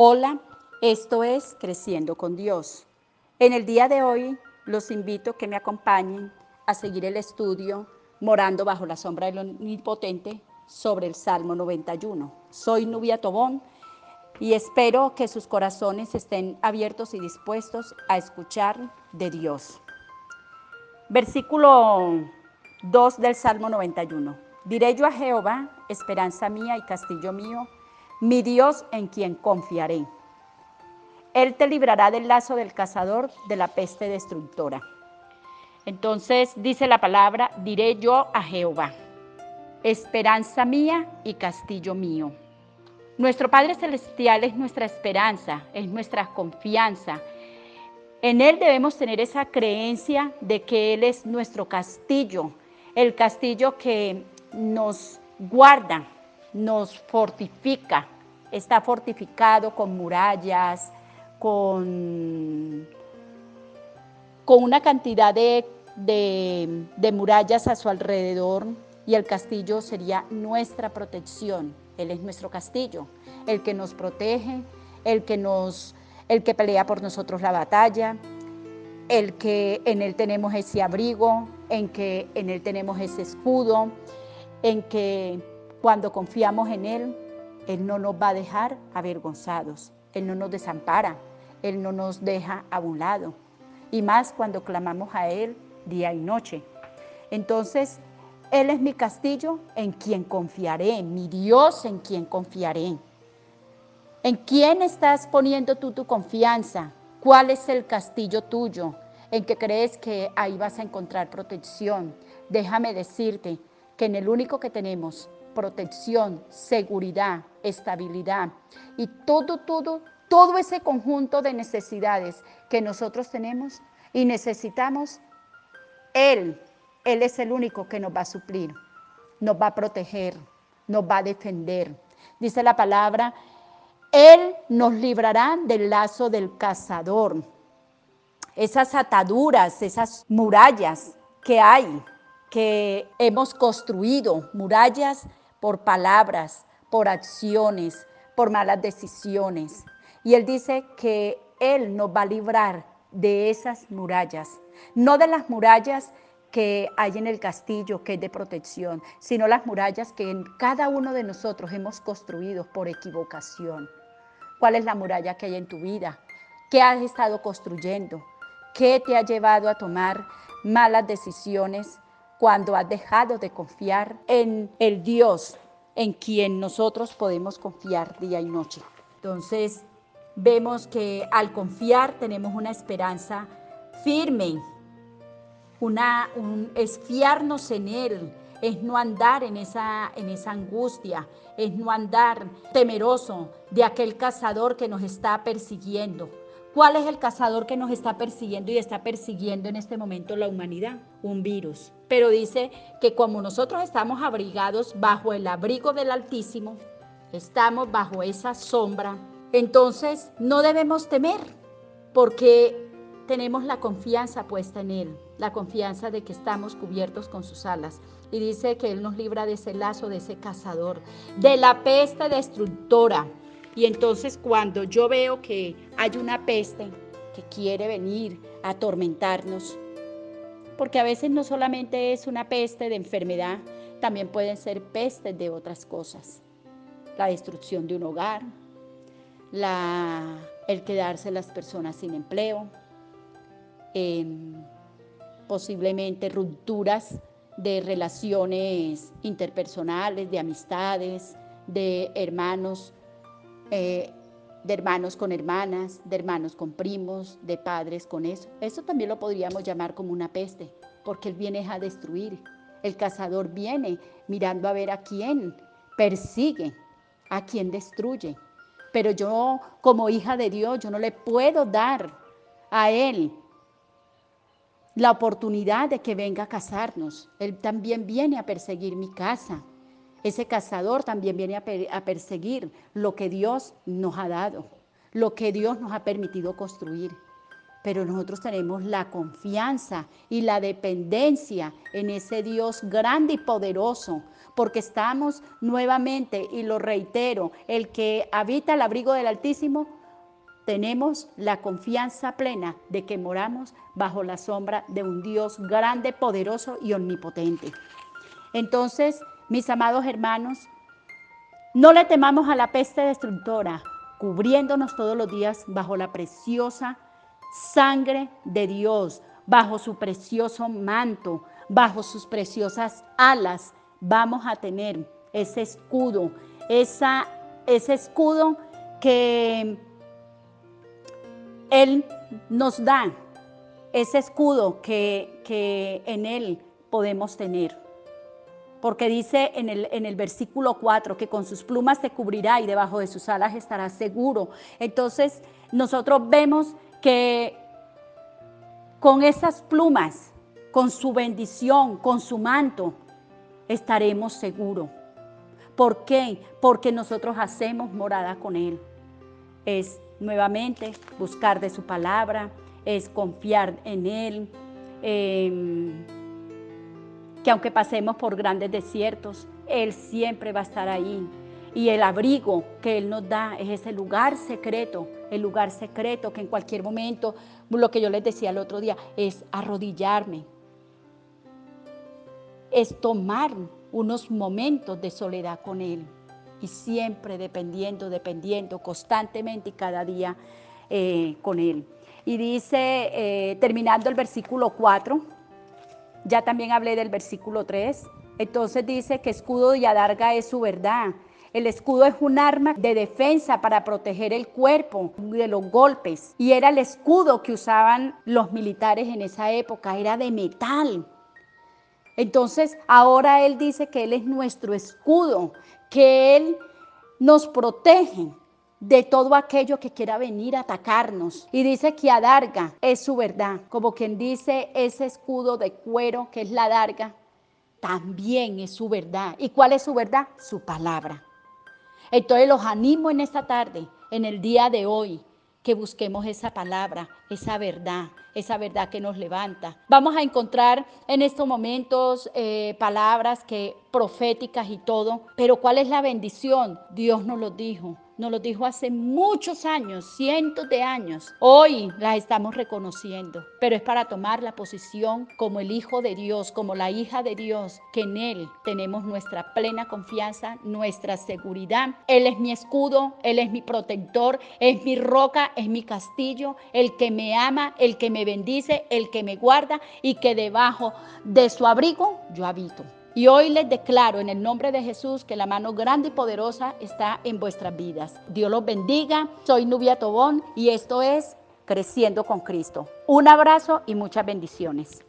Hola, esto es Creciendo con Dios. En el día de hoy los invito a que me acompañen a seguir el estudio Morando bajo la sombra del Omnipotente sobre el Salmo 91. Soy Nubia Tobón y espero que sus corazones estén abiertos y dispuestos a escuchar de Dios. Versículo 2 del Salmo 91. Diré yo a Jehová, esperanza mía y castillo mío, mi Dios en quien confiaré. Él te librará del lazo del cazador, de la peste destructora. Entonces dice la palabra, diré yo a Jehová, esperanza mía y castillo mío. Nuestro Padre Celestial es nuestra esperanza, es nuestra confianza. En Él debemos tener esa creencia de que Él es nuestro castillo, el castillo que nos guarda, nos fortifica, está fortificado con murallas, con, con una cantidad de, de, murallas a su alrededor y el castillo sería nuestra protección. Él es nuestro castillo, el que nos protege, el que nos el que pelea por nosotros la batalla, el que en él tenemos ese abrigo, en que en él tenemos ese escudo, en que cuando confiamos en Él, Él no nos va a dejar avergonzados, Él no nos desampara, Él no nos deja a un lado. Y más cuando clamamos a Él día y noche. Entonces, Él es mi castillo en quien confiaré, mi Dios en quien confiaré. ¿En quién estás poniendo tú tu confianza? ¿Cuál es el castillo tuyo? ¿En que crees que ahí vas a encontrar protección? Déjame decirte que en el único que tenemos protección, seguridad, estabilidad y todo, todo, todo ese conjunto de necesidades que nosotros tenemos y necesitamos, Él, Él es el único que nos va a suplir, nos va a proteger, nos va a defender. Dice la palabra, Él nos librará del lazo del cazador. Esas ataduras, esas murallas que hay que hemos construido murallas por palabras, por acciones, por malas decisiones. Y Él dice que Él nos va a librar de esas murallas, no de las murallas que hay en el castillo, que es de protección, sino las murallas que en cada uno de nosotros hemos construido por equivocación. ¿Cuál es la muralla que hay en tu vida? ¿Qué has estado construyendo? ¿Qué te ha llevado a tomar malas decisiones? Cuando has dejado de confiar en el Dios en quien nosotros podemos confiar día y noche. Entonces, vemos que al confiar tenemos una esperanza firme, una, es fiarnos en Él, es no andar en esa, en esa angustia, es no andar temeroso de aquel cazador que nos está persiguiendo, ¿Cuál es el cazador que nos está persiguiendo y está persiguiendo en este momento la humanidad? Un virus. Pero dice que como nosotros estamos abrigados bajo el abrigo del Altísimo, estamos bajo esa sombra, entonces no debemos temer porque tenemos la confianza puesta en Él, la confianza de que estamos cubiertos con sus alas. Y dice que Él nos libra de ese lazo, de ese cazador, de la peste destructora y entonces cuando yo veo que hay una peste que quiere venir a atormentarnos, porque a veces no solamente es una peste de enfermedad, también pueden ser pestes de otras cosas. La destrucción de un hogar, la, el quedarse las personas sin empleo, em, posiblemente rupturas de relaciones interpersonales, de amistades, de hermanos eh, de hermanos con hermanas, de hermanos con primos, de padres con eso. Eso también lo podríamos llamar como una peste, porque él viene a destruir. El cazador viene mirando a ver a quién persigue, a quién destruye. Pero yo como hija de Dios, yo no le puedo dar a él la oportunidad de que venga a casarnos. Él también viene a perseguir mi casa. Ese cazador también viene a, perseguir lo que Dios nos ha dado, lo que Dios nos ha permitido construir. pero nosotros tenemos la confianza y la dependencia en ese Dios grande y poderoso, porque estamos nuevamente, y lo reitero, el que habita el abrigo del Altísimo, tenemos la confianza plena de que moramos bajo la sombra de un Dios grande, poderoso y omnipotente. Entonces, mis amados hermanos, no le temamos a la peste destructora, cubriéndonos todos los días bajo la preciosa sangre de Dios, bajo su precioso manto, bajo sus preciosas alas, vamos a tener ese escudo, esa, ese escudo que Él nos da, ese escudo que, que en Él podemos tener. Porque dice en el, en el versículo 4 que con sus plumas te cubrirá y debajo de sus alas estarás seguro. Entonces nosotros vemos que con esas plumas, con su bendición, con su manto, estaremos seguros. ¿Por qué? Porque nosotros hacemos morada con Él. Es nuevamente buscar de su palabra, es confiar en Él, em, que aunque pasemos por grandes desiertos, Él siempre va a estar ahí. Y el abrigo que Él nos da es ese lugar secreto, el lugar secreto que en cualquier momento, lo que yo les decía el otro día, es arrodillarme, es tomar unos momentos de soledad con Él y siempre dependiendo, dependiendo constantemente y cada día eh, con Él. Y dice, eh, terminando el versículo 4, ya también hablé del versículo 3, entonces dice que escudo y adarga es su verdad. El escudo es un arma de defensa para proteger el cuerpo de los golpes. Y era el escudo que usaban los militares en esa época, era de metal. Entonces, ahora Él dice que Él es nuestro escudo, que Él nos protege de todo aquello que quiera venir a atacarnos. Y dice que adarga es su verdad, como quien dice ese escudo de cuero que es la darga, también es su verdad. ¿Y cuál es su verdad? Su palabra. Entonces los animo en esta tarde, en el día de hoy, que busquemos esa palabra, esa verdad, esa verdad que nos levanta. Vamos a encontrar en estos momentos eh, palabras que proféticas y todo, pero ¿cuál es la bendición? Dios nos lo dijo nos lo dijo hace muchos años, cientos de años. Hoy las estamos reconociendo, pero es para tomar la posición como el Hijo de Dios, como la hija de Dios, que en Él tenemos nuestra plena confianza, nuestra seguridad. Él es mi escudo, Él es mi protector, es mi roca, es mi castillo, el que me ama, el que me bendice, el que me guarda y que debajo de su abrigo yo habito. Y hoy les declaro en el nombre de Jesús que la mano grande y poderosa está en vuestras vidas. Dios los bendiga. Soy Nubia Tobón y esto es Creciendo con Cristo. Un abrazo y muchas bendiciones.